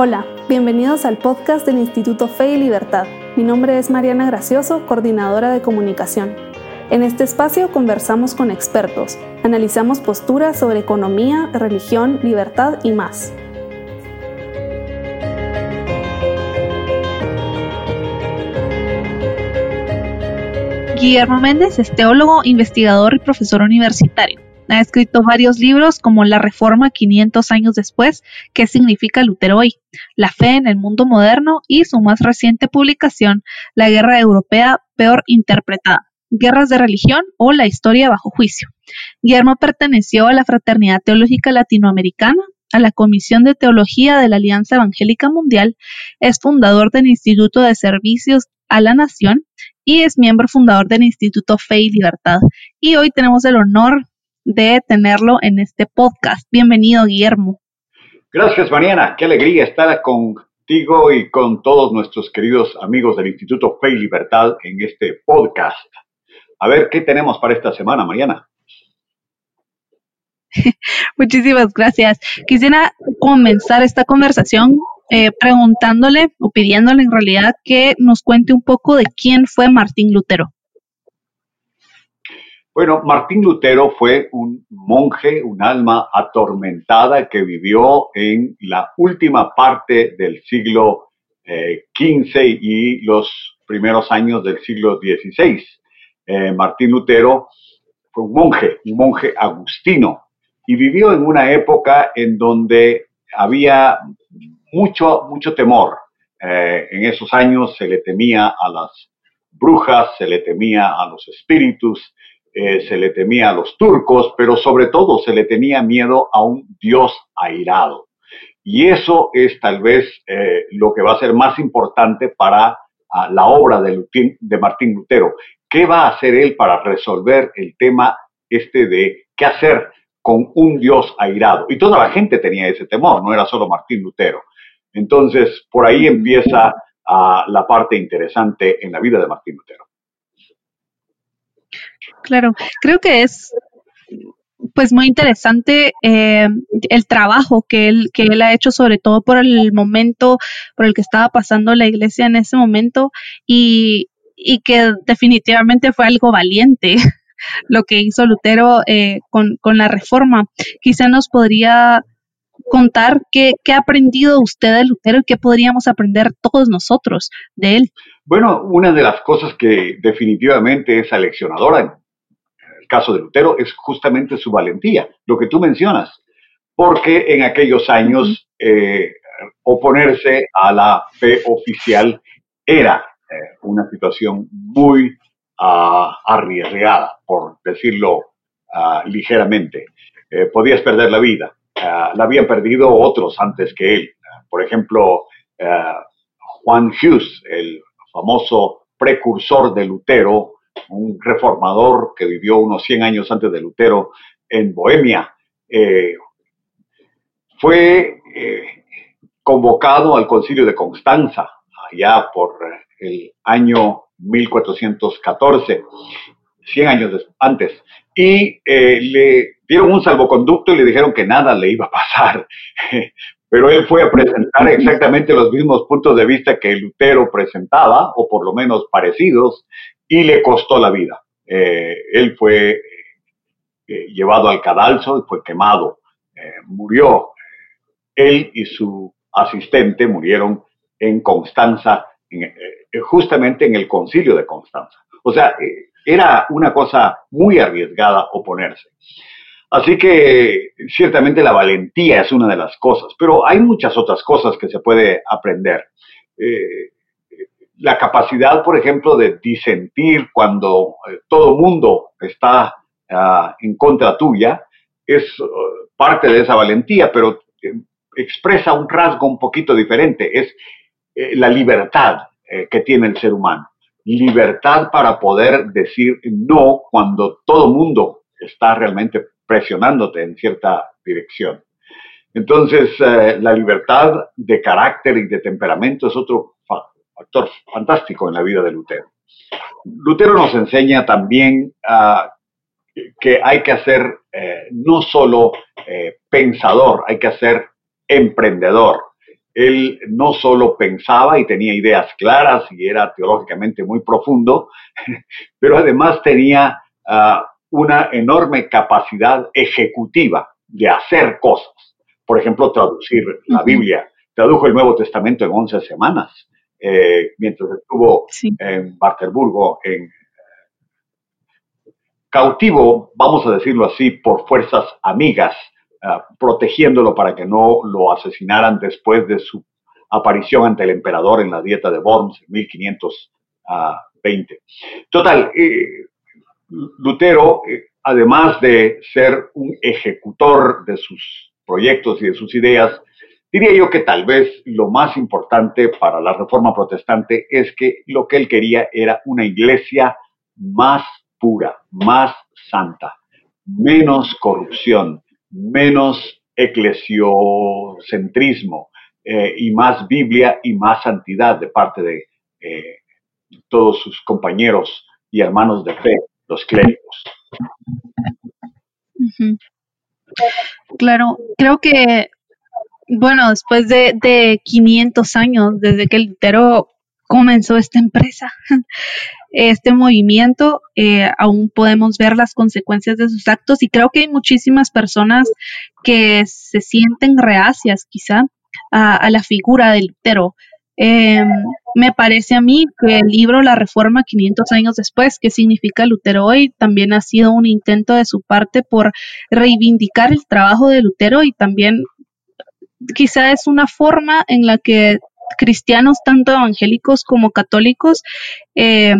Hola, bienvenidos al podcast del Instituto Fe y Libertad. Mi nombre es Mariana Gracioso, coordinadora de comunicación. En este espacio conversamos con expertos, analizamos posturas sobre economía, religión, libertad y más. Guillermo Méndez es teólogo, investigador y profesor universitario. Ha escrito varios libros como La Reforma 500 años después, ¿Qué significa Lutero hoy? La fe en el mundo moderno y su más reciente publicación, La Guerra Europea peor interpretada, Guerras de Religión o La Historia bajo juicio. Guillermo perteneció a la Fraternidad Teológica Latinoamericana, a la Comisión de Teología de la Alianza Evangélica Mundial, es fundador del Instituto de Servicios a la Nación y es miembro fundador del Instituto Fe y Libertad. Y hoy tenemos el honor de tenerlo en este podcast. Bienvenido, Guillermo. Gracias, Mariana. Qué alegría estar contigo y con todos nuestros queridos amigos del Instituto Fe y Libertad en este podcast. A ver, ¿qué tenemos para esta semana, Mariana? Muchísimas gracias. Quisiera comenzar esta conversación eh, preguntándole o pidiéndole en realidad que nos cuente un poco de quién fue Martín Lutero. Bueno, Martín Lutero fue un monje, un alma atormentada que vivió en la última parte del siglo XV eh, y los primeros años del siglo XVI. Eh, Martín Lutero fue un monje, un monje agustino, y vivió en una época en donde había mucho, mucho temor. Eh, en esos años se le temía a las brujas, se le temía a los espíritus, eh, se le temía a los turcos, pero sobre todo se le tenía miedo a un Dios airado. Y eso es tal vez eh, lo que va a ser más importante para ah, la obra de, de Martín Lutero. ¿Qué va a hacer él para resolver el tema este de qué hacer con un Dios airado? Y toda la gente tenía ese temor, no era solo Martín Lutero. Entonces, por ahí empieza ah, la parte interesante en la vida de Martín Lutero. Claro, creo que es pues muy interesante eh, el trabajo que él, que él ha hecho, sobre todo por el momento por el que estaba pasando la iglesia en ese momento y, y que definitivamente fue algo valiente lo que hizo Lutero eh, con, con, la reforma. Quizá nos podría contar qué, qué ha aprendido usted de Lutero y qué podríamos aprender todos nosotros de él. Bueno, una de las cosas que definitivamente es aleccionadora en el caso de Lutero es justamente su valentía, lo que tú mencionas, porque en aquellos años eh, oponerse a la fe oficial era eh, una situación muy uh, arriesgada, por decirlo uh, ligeramente. Eh, podías perder la vida. Uh, la habían perdido otros antes que él. por ejemplo, Juan Hughes, el famoso precursor de Lutero, un reformador que vivió unos 100 años antes de Lutero en Bohemia, eh, fue eh, convocado al concilio de Constanza, allá por el año 1414, 100 años antes, y eh, le dieron un salvoconducto y le dijeron que nada le iba a pasar. Pero él fue a presentar exactamente los mismos puntos de vista que Lutero presentaba, o por lo menos parecidos, y le costó la vida. Eh, él fue eh, llevado al cadalso y fue quemado, eh, murió. Él y su asistente murieron en Constanza, justamente en el concilio de Constanza. O sea, era una cosa muy arriesgada oponerse. Así que ciertamente la valentía es una de las cosas, pero hay muchas otras cosas que se puede aprender. Eh, la capacidad, por ejemplo, de disentir cuando eh, todo mundo está ah, en contra tuya es uh, parte de esa valentía, pero eh, expresa un rasgo un poquito diferente, es la libertad que tiene el ser humano. Libertad para poder decir no cuando todo mundo está realmente presionándote en cierta dirección. Entonces, eh, la libertad de carácter y de temperamento es otro factor fantástico en la vida de Lutero. Lutero nos enseña también ah, que hay que ser eh, no solo eh, pensador, hay que ser emprendedor. él no solo pensaba y tenía ideas claras y era teológicamente muy profundo, pero además tenía ah, una enorme capacidad ejecutiva de hacer cosas. Por ejemplo, traducir la Biblia. Tradujo el Nuevo Testamento en 11 semanas, eh, mientras estuvo en Barterburgo, en cautivo, vamos a decirlo así, por fuerzas amigas, ah, protegiéndolo para que no lo asesinaran después de su aparición ante el emperador en la dieta de Worms en 1520. Total, eh, Lutero, eh, además de ser un ejecutor de sus proyectos y de sus ideas, diría yo que tal vez lo más importante para la reforma protestante es que lo que él quería era una iglesia más pura, más santa, menos corrupción, menos eclesiocentrismo eh, y más Biblia y más santidad de parte de eh, todos sus compañeros y hermanos de fe, los clérigos. Claro, creo que, bueno, después de, de 500 años desde que Lutero comenzó esta empresa, este movimiento, eh, aún podemos ver las consecuencias de sus actos y creo que hay muchísimas personas que se sienten reacias quizá a, la figura de Lutero. Em, me parece a mí que el libro La Reforma 500 años después, que significa Lutero hoy, también ha sido un intento de su parte por reivindicar el trabajo de Lutero y también quizá es una forma en la que cristianos, tanto evangélicos como católicos, eh,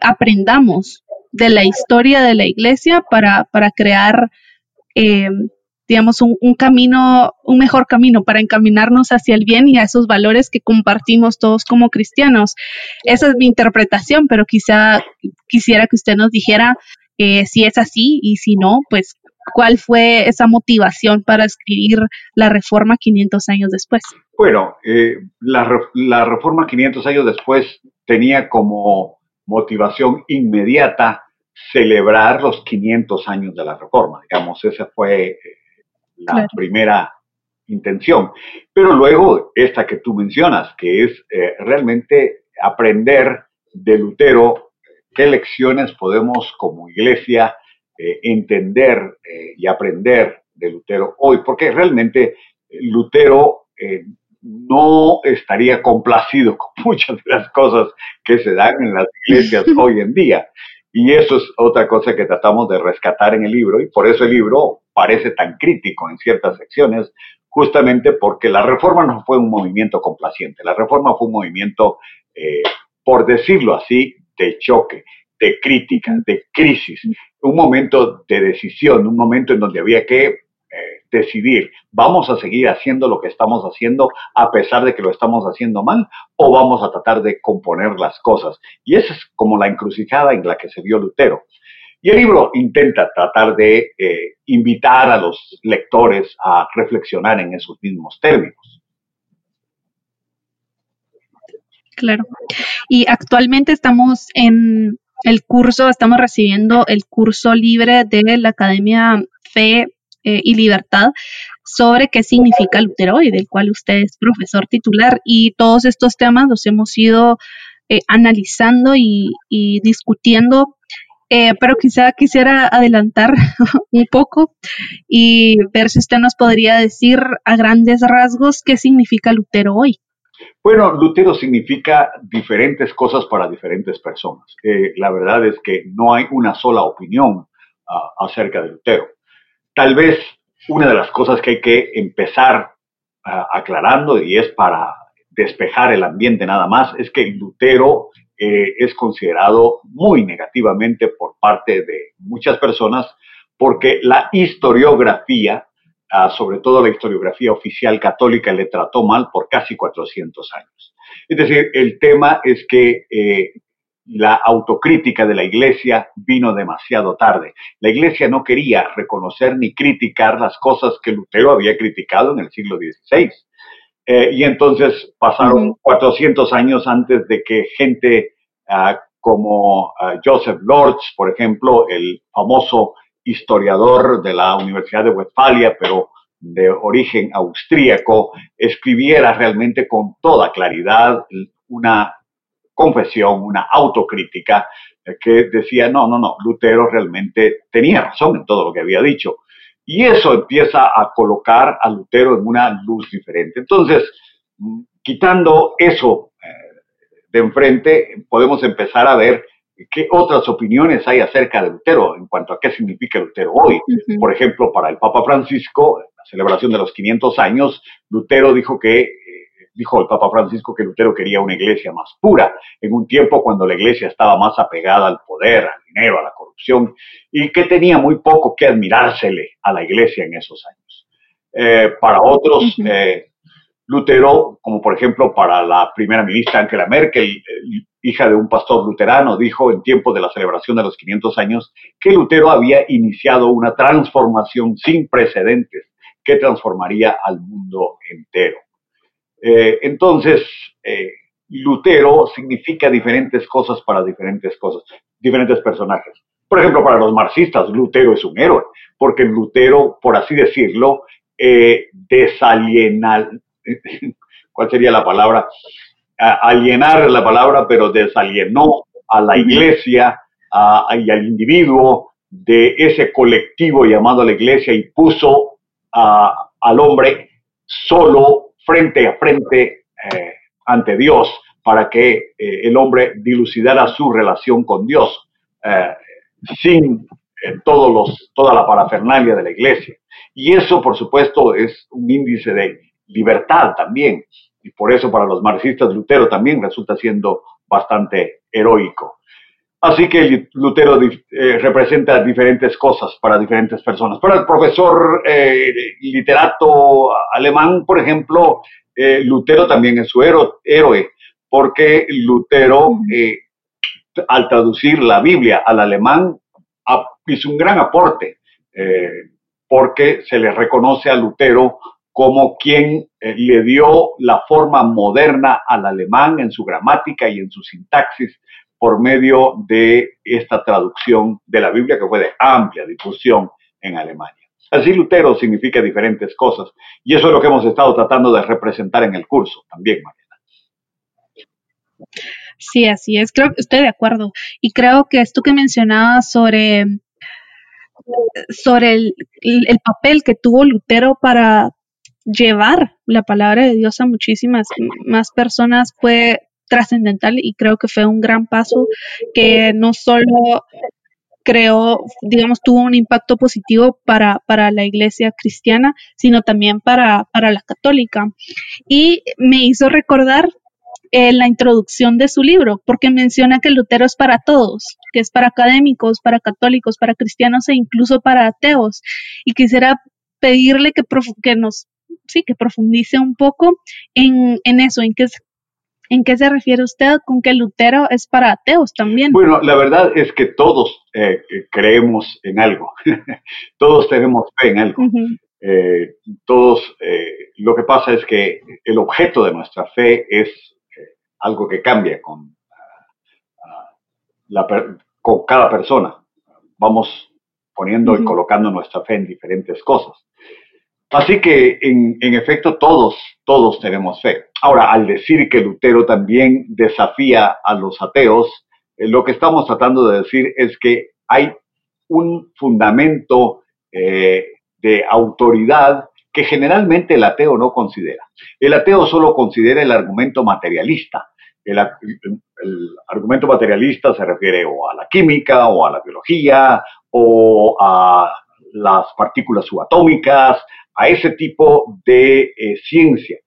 aprendamos de la historia de la iglesia para, crear, eh, digamos, un, un, camino, un mejor camino para encaminarnos hacia el bien y a esos valores que compartimos todos como cristianos. Esa es mi interpretación, pero quizá quisiera que usted nos dijera eh, si es así y si no, pues cuál fue esa motivación para escribir la reforma 500 años después. Bueno, eh, la, reforma 500 años después tenía como motivación inmediata celebrar los 500 años de la reforma. Digamos, esa fue eh, la primera intención. Pero luego, esta que tú mencionas, que es eh, realmente aprender de Lutero qué lecciones podemos como iglesia entender y aprender de Lutero hoy, porque realmente Lutero no estaría complacido con muchas de las cosas que se dan en las iglesias hoy en día. Y eso es otra cosa que tratamos de rescatar en el libro y por eso el libro parece tan crítico en ciertas secciones, justamente porque la reforma no fue un movimiento complaciente, la reforma fue un movimiento, eh, por decirlo así, de choque, de crítica, de crisis, un momento de decisión, un momento en donde había que decidir, ¿vamos a seguir haciendo lo que estamos haciendo a pesar de que lo estamos haciendo mal o vamos a tratar de componer las cosas? Y esa es como la encrucijada en la que se vio Lutero. Y el libro intenta tratar de eh, invitar a los lectores a reflexionar en esos mismos términos. Claro. Y actualmente estamos en el curso, estamos recibiendo el curso libre de la Academia Fe eh, y libertad sobre qué significa Lutero y del cual usted es profesor titular. Y todos estos temas los hemos ido eh, analizando y, discutiendo, eh, pero quizá quisiera adelantar un poco y ver si usted nos podría decir a grandes rasgos qué significa Lutero hoy. Bueno, Lutero significa diferentes cosas para diferentes personas. la verdad es que no hay una sola opinión ah, acerca de Lutero. Tal vez una de las cosas que hay que empezar ah, aclarando, y es para despejar el ambiente nada más, es que Lutero es considerado muy negativamente por parte de muchas personas porque la historiografía, ah, sobre todo la historiografía oficial católica, le trató mal por casi 400 años. Es decir, el tema es que eh, la autocrítica de la iglesia vino demasiado tarde. La iglesia no quería reconocer ni criticar las cosas que Lutero había criticado en el siglo XVI. Eh, y entonces pasaron 400 años antes de que gente ah, como ah, Joseph Lorch, por ejemplo, el famoso historiador de la Universidad de Westfalia, pero de origen austríaco, escribiera realmente con toda claridad una confesión, una autocrítica eh, que decía, no, no, no, Lutero realmente tenía razón en todo lo que había dicho. Y eso empieza a colocar a Lutero en una luz diferente. Entonces, mm, quitando eso eh, de enfrente, podemos empezar a ver qué otras opiniones hay acerca de Lutero en cuanto a qué significa Lutero hoy. Por ejemplo, para el Papa Francisco, la celebración de los 500 años, Lutero dijo que dijo el Papa Francisco que Lutero quería una iglesia más pura, en un tiempo cuando la iglesia estaba más apegada al poder, al dinero, a la corrupción, y que tenía muy poco que admirársele a la iglesia en esos años. Eh, para otros, eh, Lutero, como por ejemplo para la primera ministra Angela Merkel, eh, hija de un pastor luterano, dijo en tiempo de la celebración de los 500 años que Lutero había iniciado una transformación sin precedentes que transformaría al mundo entero. Eh, entonces, eh, Lutero significa diferentes cosas para diferentes cosas, diferentes personajes. Por ejemplo, para los marxistas, Lutero es un héroe, porque Lutero, por así decirlo, eh, ¿cuál sería la palabra? alienar la palabra, pero desalienó a la iglesia y al individuo de ese colectivo llamado la iglesia y puso al hombre solo frente a frente eh, ante Dios para que eh, el hombre dilucidara su relación con Dios eh, sin todos los, toda la parafernalia de la iglesia. Y eso, por supuesto, es un índice de libertad también. Y por eso para los marxistas Lutero también resulta siendo bastante heroico. Así que Lutero representa diferentes cosas para diferentes personas. Para el profesor literato alemán, por ejemplo, eh, Lutero también es su héroe, porque Lutero, eh, al traducir la Biblia al alemán, hizo un gran aporte, eh, porque se le reconoce a Lutero como quien le dio la forma moderna al alemán en su gramática y en su sintaxis por medio de esta traducción de la Biblia que fue de amplia difusión en Alemania. Así Lutero significa diferentes cosas y eso es lo que hemos estado tratando de representar en el curso también, Mariana. Sí, así es, creo estoy de acuerdo y creo que esto que mencionabas sobre, sobre el, papel que tuvo Lutero para llevar la palabra de Dios a muchísimas más personas fue trascendental y creo que fue un gran paso que no solo creó, digamos, tuvo un impacto positivo para, para la iglesia cristiana, sino también para, para la católica. Y me hizo recordar eh, la introducción de su libro, porque menciona que Lutero es para todos, que es para académicos, para católicos, para cristianos e incluso para ateos. Y quisiera pedirle que, que nos sí, que profundice un poco en, en eso, en qué, ¿En qué se refiere usted con que Lutero es para ateos también? Bueno, la verdad es que todos eh, creemos en algo, todos tenemos fe en algo. Eh, todos, eh, lo que pasa es que el objeto de nuestra fe es algo que cambia con, la, con cada persona. Vamos poniendo y colocando nuestra fe en diferentes cosas. Así que, en, efecto, todos, todos tenemos fe. Ahora, al decir que Lutero también desafía a los ateos, eh, lo que estamos tratando de decir es que hay un fundamento eh, de autoridad que generalmente el ateo no considera. El ateo solo considera el argumento materialista. El, el, argumento materialista se refiere o a la química o a la biología o a las partículas subatómicas, a ese tipo de eh, ciencia.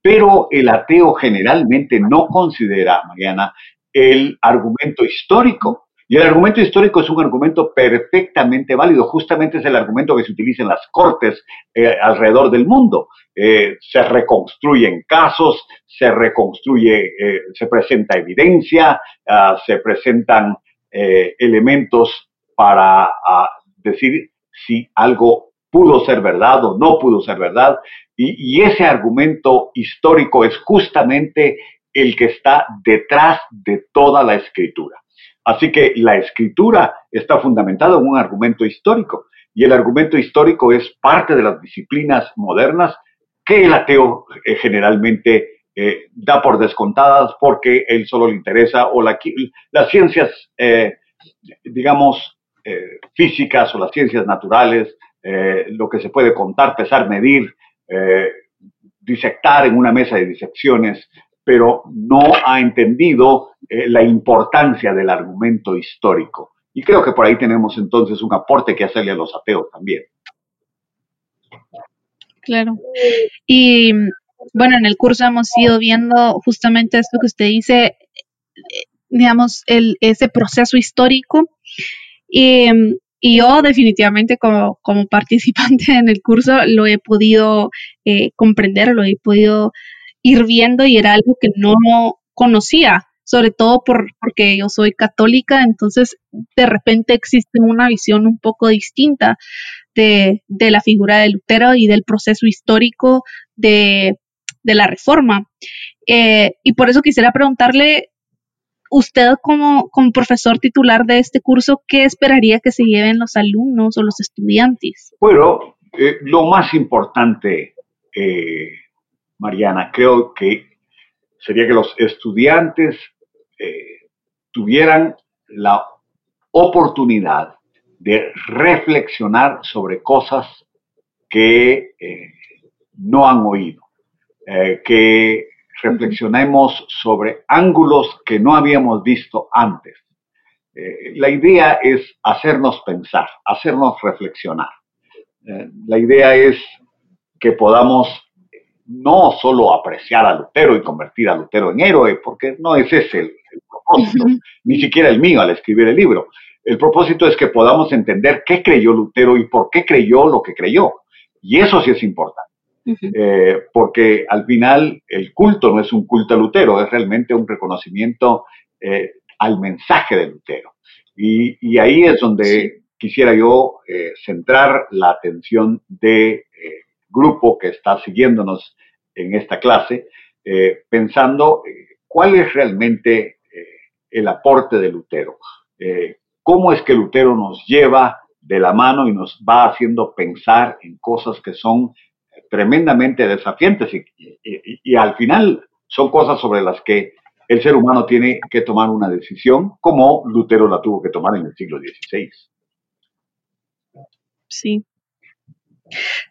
Pero el ateo generalmente no considera, Mariana, el argumento histórico. Y el argumento histórico es un argumento perfectamente válido, justamente es el argumento que se utiliza en las cortes eh, alrededor del mundo. Eh, se reconstruyen casos, se reconstruye, se presenta evidencia, ah, se presentan elementos para ah, decir si algo pudo ser verdad o no pudo ser verdad. Y, ese argumento histórico es justamente el que está detrás de toda la escritura. Así que la escritura está fundamentada en un argumento histórico. y el argumento histórico es parte de las disciplinas modernas que el ateo eh, generalmente eh, da por descontadas porque él solo le interesa o la, las ciencias, eh, digamos, físicas o las ciencias naturales, lo que se puede contar, pesar, medir, disectar en una mesa de disecciones, pero no ha entendido la importancia del argumento histórico. Y creo que por ahí tenemos entonces un aporte que hacerle a los ateos también. Claro. Y bueno, en el curso hemos ido viendo justamente esto que usted dice, digamos, el, ese proceso histórico. Y, yo definitivamente como, como, participante en el curso lo he podido eh, comprender, lo he podido ir viendo y era algo que no conocía sobre todo por, porque yo soy católica, entonces de repente existe una visión un poco distinta de, la figura de Lutero y del proceso histórico de, la reforma. Eh, y por eso quisiera preguntarle, usted como, profesor titular de este curso, ¿qué esperaría que se lleven los alumnos o los estudiantes? Bueno, eh, lo más importante, eh, Mariana, creo que sería que los estudiantes eh, tuvieran la oportunidad de reflexionar sobre cosas que no han oído, que reflexionemos sobre ángulos que no habíamos visto antes. la idea es hacernos pensar, hacernos reflexionar. la idea es que podamos no solo apreciar a Lutero y convertir a Lutero en héroe, porque no es ese el, propósito, ni siquiera el mío al escribir el libro. El propósito es que podamos entender qué creyó Lutero y por qué creyó lo que creyó. Y eso sí es importante. Eh, porque al final el culto no es un culto a Lutero, es realmente un reconocimiento eh, al mensaje de Lutero. Y, ahí es donde quisiera yo eh, centrar la atención de grupo que está siguiéndonos en esta clase, eh, pensando eh, cuál es realmente eh, el aporte de Lutero. ¿Cómo es que Lutero nos lleva de la mano y nos va haciendo pensar en cosas que son tremendamente desafiantes y, al final son cosas sobre las que el ser humano tiene que tomar una decisión, como Lutero la tuvo que tomar en el siglo XVI. Sí.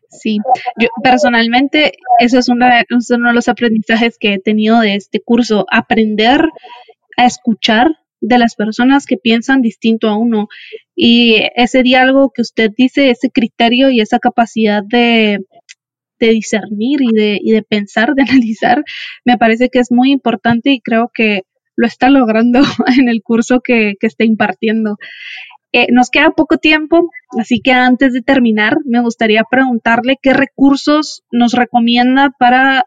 Sí, yo personalmente eso es, uno de los aprendizajes que he tenido de este curso, aprender a escuchar de las personas que piensan distinto a uno y ese diálogo que usted dice, ese criterio y esa capacidad de, discernir y de, y de pensar, de analizar, me parece que es muy importante y creo que lo está logrando en el curso que, que está impartiendo. Eh, nos queda poco tiempo, así que antes de terminar, me gustaría preguntarle qué recursos nos recomienda para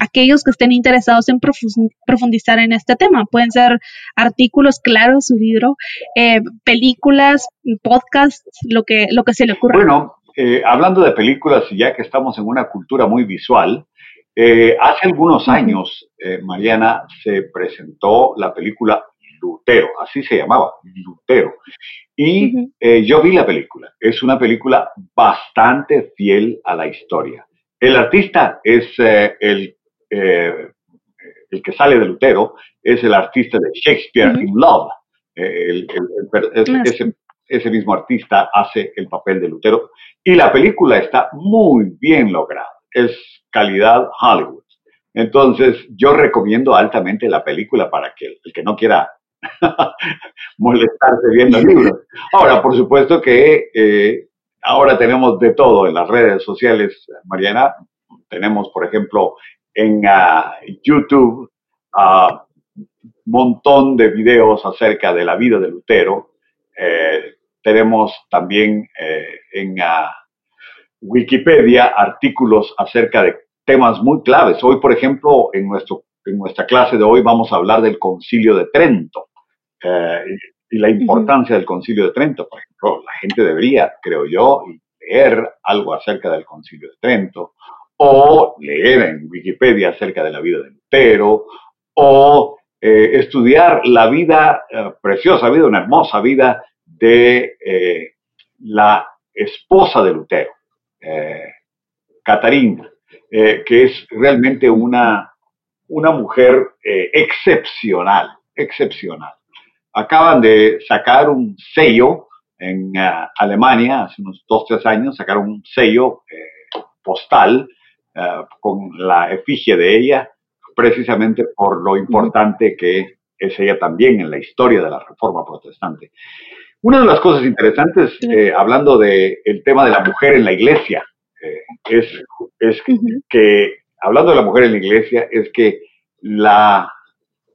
aquellos que estén interesados en profundizar en este tema. Pueden ser artículos claros, su libro, eh, películas, podcasts, lo que, lo que se le ocurra. Bueno, eh, hablando de películas, y ya que estamos en una cultura muy visual, hace algunos años, Mariana, se presentó la película Lutero, así se llamaba, Lutero. Y eh, yo vi la película. Es una película bastante fiel a la historia. El artista es eh, el, eh, el que sale de Lutero, es el artista de Shakespeare in Love. ese, mismo artista hace el papel de Lutero. Y la película está muy bien lograda. Es calidad Hollywood. Entonces, yo recomiendo altamente la película para que el que no quiera molestarse viendo libros. Ahora, por supuesto que eh, ahora tenemos de todo en las redes sociales, Mariana. Tenemos, por ejemplo, en ah, YouTube un montón de videos acerca de la vida de Lutero. Eh, tenemos también eh, en ah, Wikipedia artículos acerca de temas muy claves. Hoy, por ejemplo, en, nuestro, en nuestra clase de hoy vamos a hablar del concilio de Trento. Eh, y la importancia del concilio de Trento. Por ejemplo, la gente debería, creo yo, leer algo acerca del concilio de Trento, o leer en Wikipedia acerca de la vida de Lutero, o eh, estudiar la vida, eh, preciosa vida, una hermosa vida de la esposa de Lutero, eh, Catarina, eh, que es realmente una, una mujer excepcional, excepcional. Acaban de sacar un sello en Alemania, hace unos dos, tres años, sacaron un sello postal con la efigie de ella, precisamente por lo importante que es ella también en la historia de la Reforma Protestante. Una de las cosas interesantes, eh, hablando del tema de la mujer en la iglesia, eh, es, es que, hablando de la mujer en la iglesia, es que la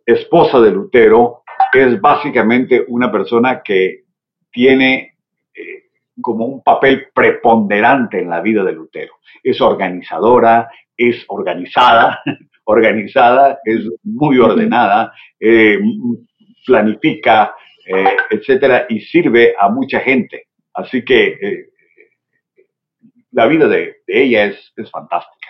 esposa de Lutero es básicamente una persona que tiene eh, como un papel preponderante en la vida de Lutero. Es organizadora, es organizada, organizada, es muy ordenada, eh, planifica, eh, etcétera, y sirve a mucha gente. Así que eh, la vida de, ella es, es fantástica.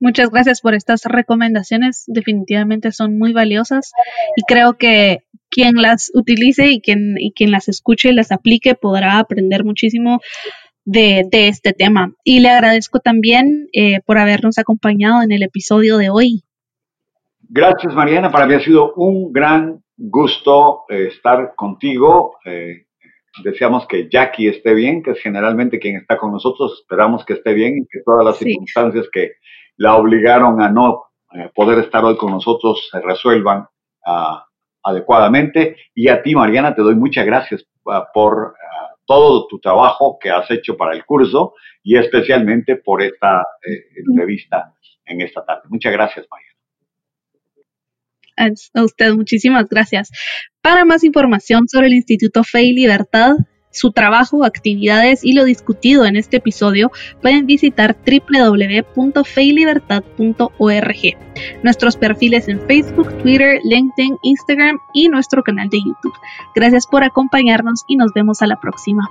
Muchas gracias por estas recomendaciones, definitivamente son muy valiosas y creo que quien las utilice y quien, y quien las escuche y las aplique podrá aprender muchísimo de, este tema. Y le agradezco también eh, por habernos acompañado en el episodio de hoy. Gracias, Mariana. Para mí ha sido un gran gusto eh, estar contigo. Eh, deseamos que Jackie esté bien, que es generalmente quien está con nosotros. Esperamos que esté bien y que todas las circunstancias que la obligaron a no poder estar hoy con nosotros se resuelvan ah, adecuadamente. Y a ti, Mariana, te doy muchas gracias ah, por todo tu trabajo que has hecho para el curso y especialmente por esta eh, entrevista en esta tarde. Muchas gracias, María. A usted, muchísimas gracias. Para más información sobre el Instituto Fe y Libertad, su trabajo, actividades y lo discutido en este episodio, pueden visitar www.feylibertad.org, nuestros perfiles en Facebook, Twitter, LinkedIn, Instagram y nuestro canal de YouTube. Gracias por acompañarnos y nos vemos a la próxima.